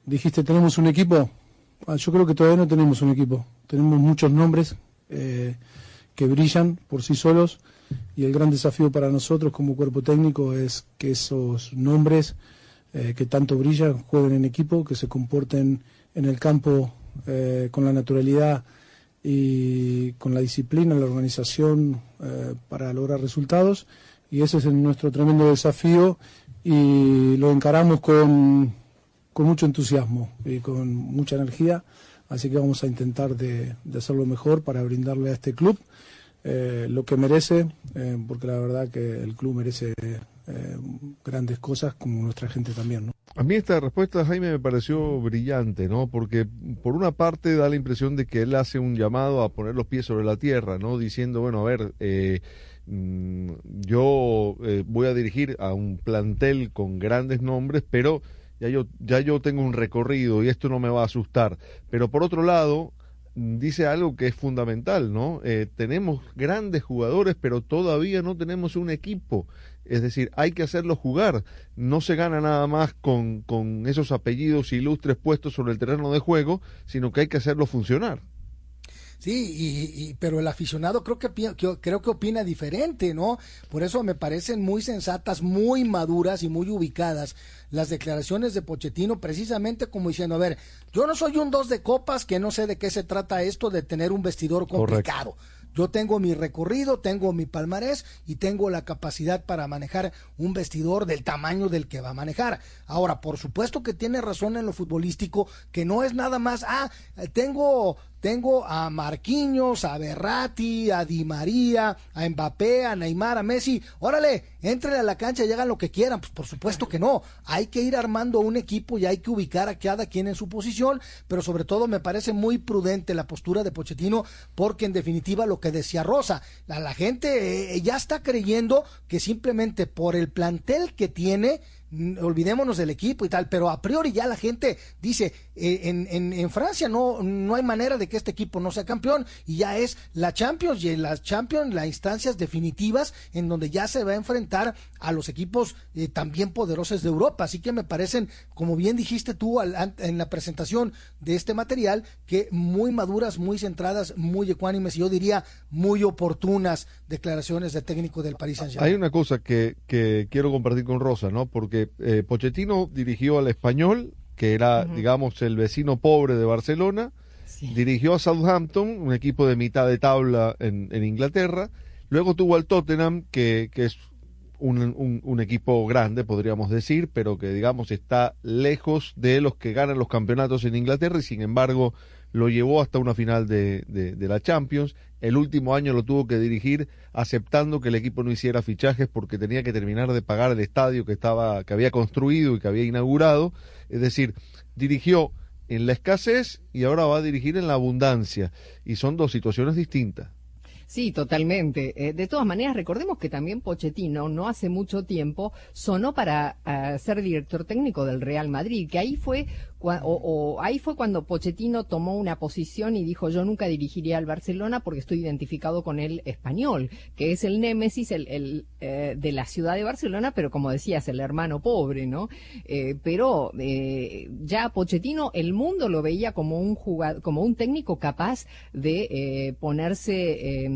Speaker 29: dijiste, tenemos un equipo. Ah, yo creo que todavía no tenemos un equipo. Tenemos muchos nombres que brillan por sí solos y el gran desafío para nosotros como cuerpo técnico es que esos nombres eh, que tanto brillan jueguen en equipo, que se comporten en el campo eh, con la naturalidad y con la disciplina, la organización eh, para lograr resultados. Y ese es nuestro tremendo desafío y lo encaramos con, con mucho entusiasmo y con mucha energía así que vamos a intentar de, hacerlo mejor para brindarle a este club eh, lo que merece, eh, porque la verdad que el club merece eh, grandes cosas como nuestra gente también. ¿no?
Speaker 1: A mí esta respuesta, Jaime, me pareció brillante, ¿no? Porque por una parte da la impresión de que él hace un llamado a poner los pies sobre la tierra, ¿no? Diciendo, bueno, a ver, mm, yo voy a dirigir a un plantel con grandes nombres, pero ya yo, ya yo tengo un recorrido y esto no me va a asustar. Pero por otro lado, dice algo que es fundamental, ¿no? Eh, tenemos grandes jugadores, pero todavía no tenemos un equipo. Es decir, hay que hacerlo jugar. No se gana nada más con, con esos apellidos ilustres puestos sobre el terreno de juego, sino que hay que hacerlo funcionar.
Speaker 3: Sí, y, pero el aficionado creo que, creo que opina diferente, ¿no? Por eso me parecen muy sensatas, muy maduras y muy ubicadas las declaraciones de Pochettino, precisamente como diciendo, a ver, yo no soy un dos de copas que no sé de qué se trata esto de tener un vestidor complicado. Yo tengo mi recorrido, tengo mi palmarés y tengo la capacidad para manejar un vestidor del tamaño del que va a manejar. Ahora, por supuesto que tiene razón en lo futbolístico, que no es nada más, ah, tengo tengo a Marquinhos, a Berratti, a Di María, a Mbappé, a Neymar, a Messi. Órale, entren a la cancha y hagan lo que quieran. Pues por supuesto que no. Hay que ir armando un equipo y hay que ubicar a cada quien en su posición. Pero sobre todo me parece muy prudente la postura de Pochettino porque en definitiva lo que decía Rosa, la, la gente eh, ya está creyendo que simplemente por el plantel que tiene olvidémonos del equipo y tal, pero a priori ya la gente dice, en, en, en, Francia no, no hay manera de que este equipo no sea campeón y ya es la Champions y en la Champions las instancias definitivas en donde ya se va a enfrentar a los equipos eh, también poderosos de Europa, así que me parecen, como bien dijiste tú en la presentación de este material, que muy maduras, muy centradas, muy ecuánimes y yo diría muy oportunas declaraciones de técnico del Paris Saint-Germain.
Speaker 1: Hay una cosa que, que quiero compartir con Rosa, ¿no? Porque eh, Pochettino dirigió al Español, que era, digamos, el vecino pobre de Barcelona, dirigió a Southampton, un equipo de mitad de tabla en, Inglaterra, luego tuvo al Tottenham, que, es un, un, equipo grande, podríamos decir, pero que, digamos, está lejos de los que ganan los campeonatos en Inglaterra y, sin embargo, lo llevó hasta una final de, de, la Champions. El último año lo tuvo que dirigir aceptando que el equipo no hiciera fichajes porque tenía que terminar de pagar el estadio que estaba que había construido y que había inaugurado. Es decir, dirigió en la escasez y ahora va a dirigir en la abundancia. Y son dos situaciones distintas.
Speaker 2: Sí, totalmente. Eh, de todas maneras, recordemos que también Pochettino no hace mucho tiempo sonó para eh, ser director técnico del Real Madrid, que ahí fue o, ahí fue cuando Pochettino tomó una posición y dijo yo nunca dirigiría al Barcelona porque estoy identificado con el español, que es el némesis el, eh, de la ciudad de Barcelona, pero como decías, el hermano pobre, ¿no? pero ya Pochettino el mundo lo veía como un como un técnico capaz de ponerse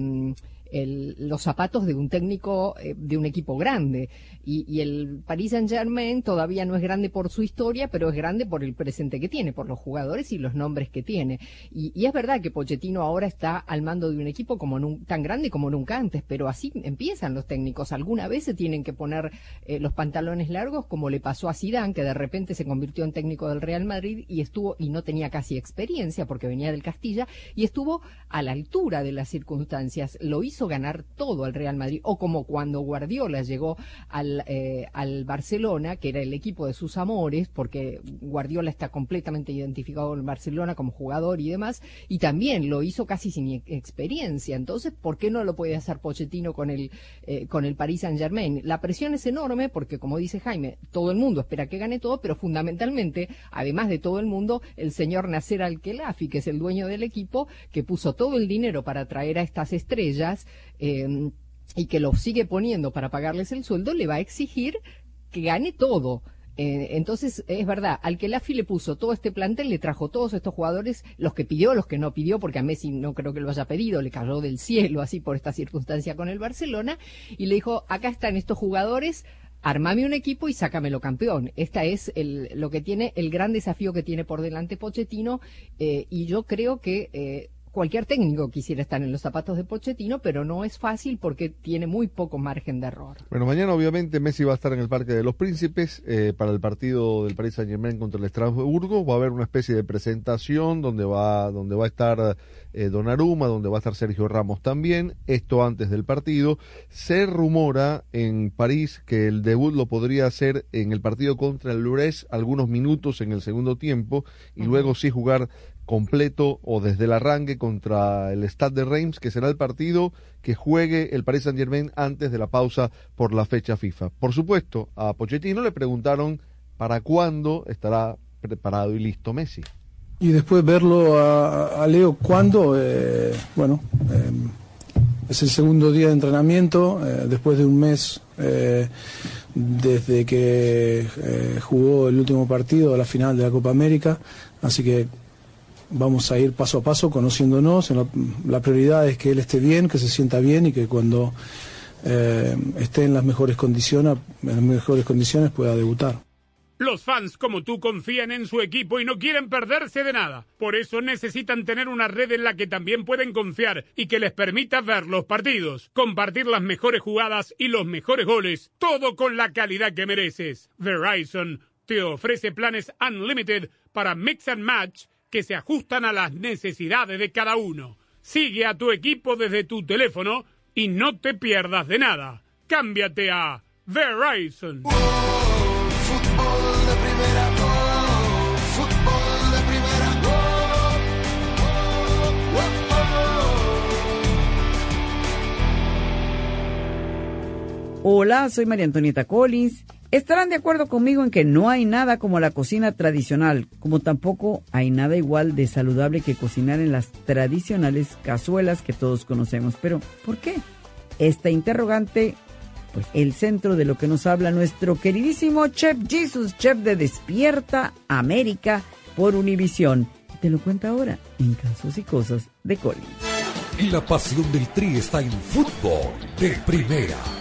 Speaker 2: los zapatos de un técnico eh, de un equipo grande. Y, el Paris Saint Germain todavía no es grande por su historia, pero es grande por el presente que tiene, por los jugadores y los nombres que tiene. Y, es verdad que Pochettino ahora está al mando de un equipo como tan grande como nunca antes, pero así empiezan los técnicos. Alguna vez se tienen que poner eh, los pantalones largos, como le pasó a Zidane, que de repente se convirtió en técnico del Real Madrid y estuvo y no tenía casi experiencia porque venía del Castilla y estuvo a la altura de las circunstancias. Lo hizo hizo ganar todo al Real Madrid, o como cuando Guardiola llegó al, eh, al Barcelona, que era el equipo de sus amores, porque Guardiola está completamente identificado con el Barcelona como jugador y demás, y también lo hizo casi sin experiencia. Entonces, ¿por qué no lo puede hacer Pochettino con el, eh, con el Paris Saint Germain? La presión es enorme porque, como dice Jaime, todo el mundo espera que gane todo, pero fundamentalmente, además de todo el mundo, el señor Nasser Al-Khelaifi, que es el dueño del equipo, que puso todo el dinero para traer a estas estrellas, eh, y que lo sigue poniendo para pagarles el sueldo, le va a exigir que gane todo. Eh, entonces, es verdad, al que Lafi le puso todo este plantel, le trajo todos estos jugadores, los que pidió, los que no pidió, porque a Messi no creo que lo haya pedido, le cayó del cielo así por esta circunstancia con el Barcelona, y le dijo, acá están estos jugadores, armame un equipo y sácamelo campeón. Esta es el, lo que tiene, el gran desafío que tiene por delante Pochettino, eh, y yo creo que eh, cualquier técnico quisiera estar en los zapatos de Pochettino, pero no es fácil porque tiene muy poco margen de error.
Speaker 1: Bueno, mañana obviamente Messi va a estar en el Parque de los Príncipes eh, para el partido del Paris Saint Germain contra el Estrasburgo. Va a haber una especie de presentación donde va, donde va a estar eh, Donnarumma, donde va a estar Sergio Ramos también. Esto antes del partido. Se rumora en París que el debut lo podría hacer en el partido contra el Lourdes algunos minutos en el segundo tiempo y luego sí jugar completo o desde el arranque contra el Stade de Reims, que será el partido que juegue el Paris Saint Germain antes de la pausa por la fecha FIFA. Por supuesto, a Pochettino le preguntaron para cuándo estará preparado y listo Messi.
Speaker 29: Y después verlo a, a Leo cuando, eh, bueno, eh, es el segundo día de entrenamiento, eh, después de un mes eh, desde que jugó el último partido la final de la Copa América, así que vamos a ir paso a paso conociéndonos. La, prioridad es que él esté bien, que se sienta bien y que cuando eh, esté en las mejores condiciones, en las mejores condiciones pueda debutar.
Speaker 23: Los fans como tú confían en su equipo y no quieren perderse de nada. Por eso necesitan tener una red en la que también pueden confiar y que les permita ver los partidos, compartir las mejores jugadas y los mejores goles, todo con la calidad que mereces. Verizon te ofrece planes unlimited para mix and match que se ajustan a las necesidades de cada uno. Sigue a tu equipo desde tu teléfono y no te pierdas de nada. Cámbiate a Verizon.
Speaker 30: Hola, soy María Antonieta Collins. Estarán de acuerdo conmigo en que no hay nada como la cocina tradicional, como tampoco hay nada igual de saludable que cocinar en las tradicionales cazuelas que todos conocemos. Pero, ¿por qué? Esta interrogante, pues el centro de lo que nos habla nuestro queridísimo Chef Jesus, chef de Despierta América por Univisión. Te lo cuenta ahora en Casos y Cosas de Collins.
Speaker 18: Y la pasión del Tri está en fútbol de primera.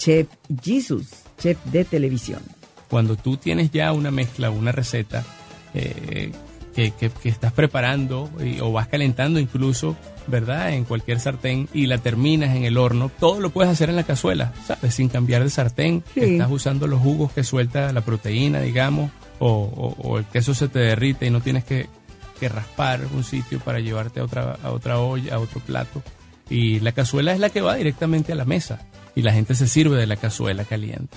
Speaker 30: Chef Jesus, chef de televisión.
Speaker 31: Cuando tú tienes ya una mezcla, una receta eh, que, que- que estás preparando y- o vas calentando incluso, ¿verdad? En cualquier sartén y la terminas en el horno, todo lo puedes hacer en la cazuela, ¿sabes? Sin cambiar de sartén.
Speaker 30: Sí.
Speaker 31: Estás usando los jugos que suelta la proteína, digamos, o, o- o el queso se te derrite y no tienes que, que raspar un sitio para llevarte a otra, a otra olla, a otro plato. Y la cazuela es la que va directamente a la mesa y la gente se sirve de la cazuela caliente.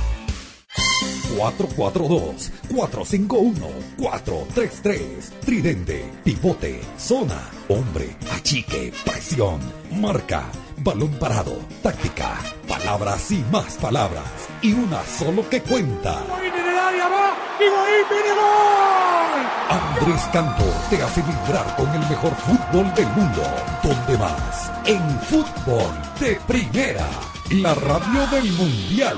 Speaker 18: 442-451-433. Tridente, pivote, zona, hombre, achique, presión, marca, balón parado, táctica, palabras y más palabras. Y una solo que cuenta. Andrés Cantor te hace vibrar con el mejor fútbol del mundo. ¿Dónde más? En fútbol de primera. La radio del mundial.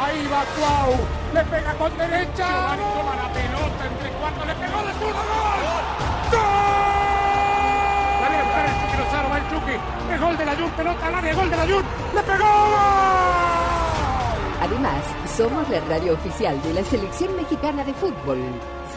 Speaker 32: Ahí va Cuau, le pega con derecha. Giovanni toma la pelota entre cuartos, le pegó de zurdo, gol. ¡Gol! La viene a buscar el Chucky Lozano, va el Chucky. Es gol de la Jun, pelota al área, gol de la Jun. ¡Le pegó!
Speaker 33: Además, somos la radio oficial de la selección mexicana de fútbol.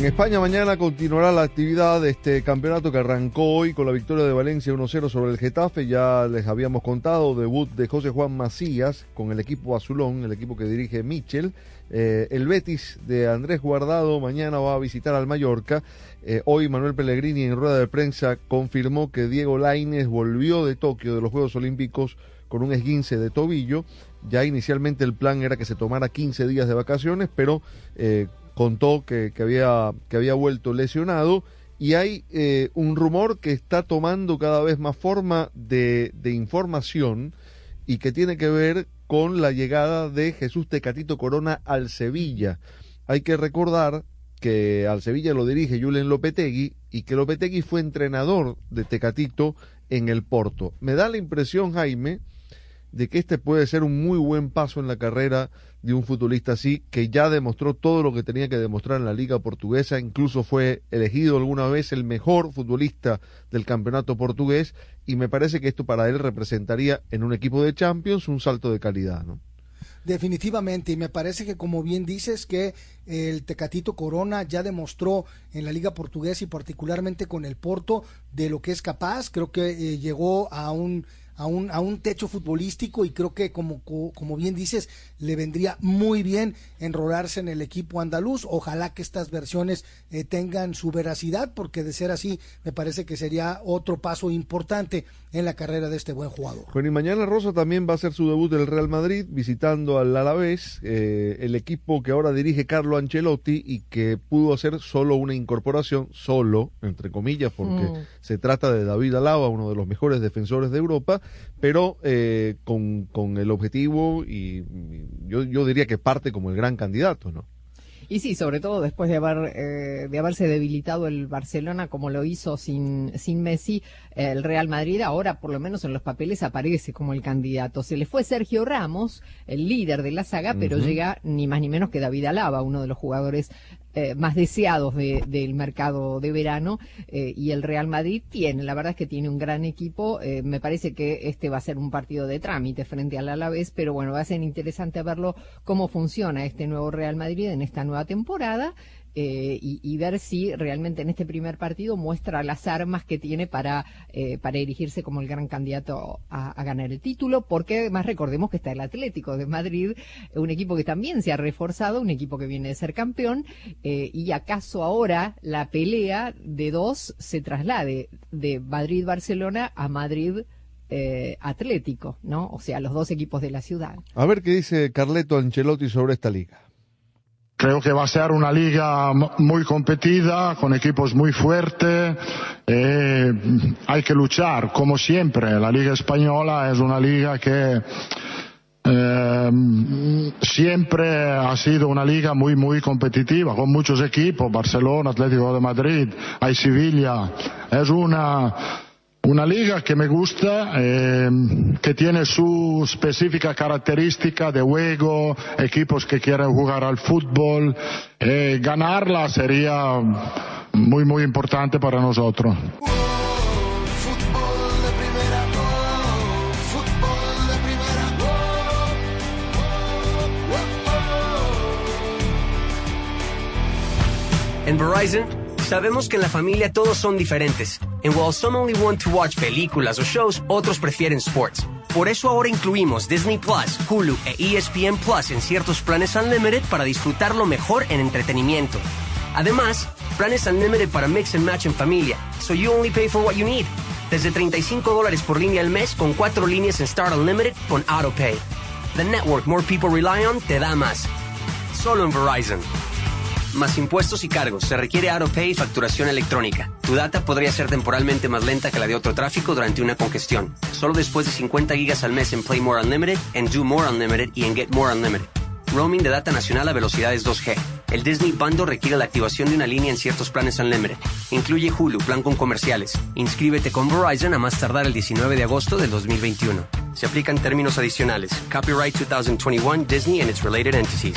Speaker 1: En España mañana continuará la actividad de este campeonato que arrancó hoy con la victoria de Valencia 1-0 sobre el Getafe. Ya les habíamos contado, debut de José Juan Macías con el equipo azulón, el equipo que dirige Michel. Eh, el Betis de Andrés Guardado mañana va a visitar al Mallorca. Eh, hoy Manuel Pellegrini en rueda de prensa confirmó que Diego Lainez volvió de Tokio de los Juegos Olímpicos con un esguince de tobillo. Ya inicialmente el plan era que se tomara 15 días de vacaciones, pero eh, contó que, había, que había vuelto lesionado y hay eh, un rumor que está tomando cada vez más forma de, de, información y que tiene que ver con la llegada de Jesús Tecatito Corona al Sevilla. Hay que recordar que al Sevilla lo dirige Julen Lopetegui y que Lopetegui fue entrenador de Tecatito en el Porto. Me da la impresión, Jaime, de que este puede ser un muy buen paso en la carrera de un futbolista así, que ya demostró todo lo que tenía que demostrar en la liga portuguesa, incluso fue elegido alguna vez el mejor futbolista del campeonato portugués, y me parece que esto para él representaría en un equipo de Champions un salto de calidad, ¿no?
Speaker 3: Definitivamente, y me parece que como bien dices que el Tecatito Corona ya demostró en la liga portuguesa y particularmente con el Porto de lo que es capaz, creo que eh, llegó a un a un, a un techo futbolístico y creo que como, como bien dices, le vendría muy bien enrolarse en el equipo andaluz. Ojalá que estas versiones eh, tengan su veracidad, porque de ser así, me parece que sería otro paso importante en la carrera de este buen jugador.
Speaker 1: Bueno, y mañana Rosa también va a hacer su debut del Real Madrid visitando al Alavés, eh, el equipo que ahora dirige Carlo Ancelotti y que pudo hacer solo una incorporación, solo, entre comillas, porque mm. se trata de David Alaba, uno de los mejores defensores de Europa, pero eh, con, con, el objetivo y, yo, yo diría que parte como el gran candidato, ¿no?
Speaker 33: Y sí, sobre todo después de haber eh, de haberse debilitado el Barcelona como lo hizo sin sin Messi, el Real Madrid ahora por lo menos en los papeles aparece como el candidato. Se le fue Sergio Ramos, el líder de la saga, pero uh -huh. llega ni más ni menos que David Alaba, uno de los jugadores eh, más deseados de, del mercado de verano eh, y el Real Madrid tiene, la verdad es que tiene un gran equipo, eh, me parece que este va a ser un partido de trámite frente al Alavés, pero bueno, va a ser interesante verlo cómo funciona este nuevo Real Madrid en esta nueva temporada
Speaker 2: eh, y, ver si realmente en este primer partido muestra las armas que tiene para, eh, para erigirse como el gran candidato a, ganar el título, porque además recordemos que está el Atlético de Madrid, un equipo que también se ha reforzado, un equipo que viene de ser campeón, eh, y acaso ahora la pelea de dos se traslade de Madrid-Barcelona a Madrid. eh, ¿no? O sea, los dos equipos de la ciudad.
Speaker 1: A ver qué dice Carleto Ancelotti sobre esta liga.
Speaker 34: Creo que va a ser una liga muy competida, con equipos muy fuertes. eh, hay que luchar, como siempre. La liga española es una liga que eh, siempre ha sido una liga muy, muy competitiva, con muchos equipos, Barcelona, Atlético de Madrid, hay Sevilla. Es una, una liga que me gusta, eh, que tiene su específica característica de juego, equipos que quieren jugar al fútbol. Eh, ganarla sería muy, muy importante para nosotros.
Speaker 8: En Verizon, sabemos que en la familia todos son diferentes. And while some only want to watch películas o shows, otros prefieren sports. Por eso ahora incluimos Disney Plus, Hulu e ESPN Plus en ciertos planes Unlimited para disfrutar lo mejor en entretenimiento. Además, planes Unlimited para mix and match en familia, so you only pay for what you need. Desde 35 dólares por línea al mes con cuatro líneas en Start Unlimited con AutoPay. The network more people rely on te da más. Solo en Verizon. Más impuestos y cargos. Se requiere AutoPay y facturación electrónica. Tu data podría ser temporalmente más lenta que la de otro tráfico durante una congestión. Solo después de 50 gigas al mes en Play More Unlimited, en Do More Unlimited y en Get More Unlimited. Roaming de data nacional a velocidades 2G. El Disney Bundle requiere la activación de una línea en ciertos planes Unlimited. Incluye Hulu, plan con comerciales. Inscríbete con Verizon a más tardar el 19 de agosto del 2021. Se aplican términos adicionales. Copyright 2021 Disney and its related entities.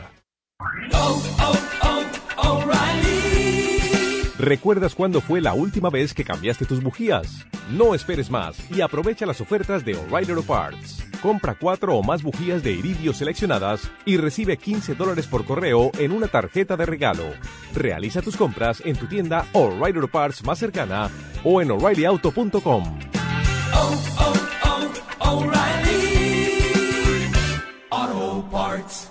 Speaker 35: ¿Recuerdas cuándo fue la última vez que cambiaste tus bujías? No esperes más y aprovecha las ofertas de O'Reilly Auto Parts. Compra cuatro o más bujías de iridio seleccionadas y recibe 15 dólares por correo en una tarjeta de regalo. Realiza tus compras en tu tienda O'Reilly Auto Parts más cercana o en o'ReillyAuto.com.
Speaker 18: Auto Parts.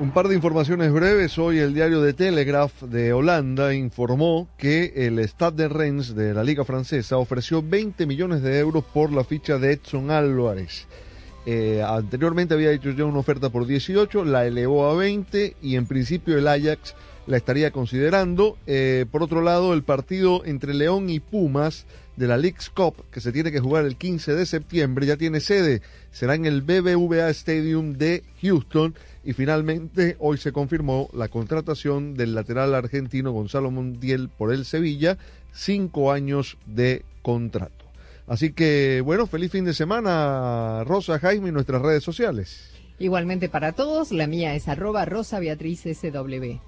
Speaker 1: Un par de informaciones breves. Hoy el diario de Telegraph de Holanda informó que el Stade de Rennes de la Liga Francesa ofreció 20 millones de euros por la ficha de Edson Álvarez. Eh, anteriormente había hecho ya una oferta por 18, la elevó a 20 y en principio el Ajax la estaría considerando. Eh, por otro lado, el partido entre León y Pumas de la League's Cup, que se tiene que jugar el 15 de septiembre, ya tiene sede. Será en el BBVA Stadium de Houston. Y finalmente, hoy se confirmó la contratación del lateral argentino Gonzalo Montiel por el Sevilla, cinco años de contrato. Así que, bueno, feliz fin de semana, Rosa, Jaime, y nuestras redes sociales.
Speaker 2: Igualmente para todos, la mía es arroba Rosa Beatriz SW.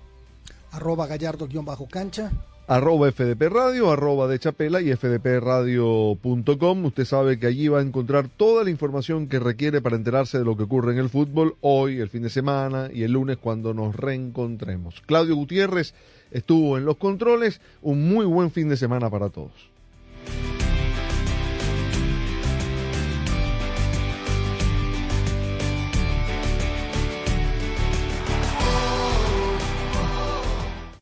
Speaker 36: Arroba gallardo-cancha.
Speaker 1: Arroba FDP Radio, arroba de Chapela y fdpradio.com. Usted sabe que allí va a encontrar toda la información que requiere para enterarse de lo que ocurre en el fútbol hoy, el fin de semana y el lunes cuando nos reencontremos. Claudio Gutiérrez estuvo en los controles. Un muy buen fin de semana para todos.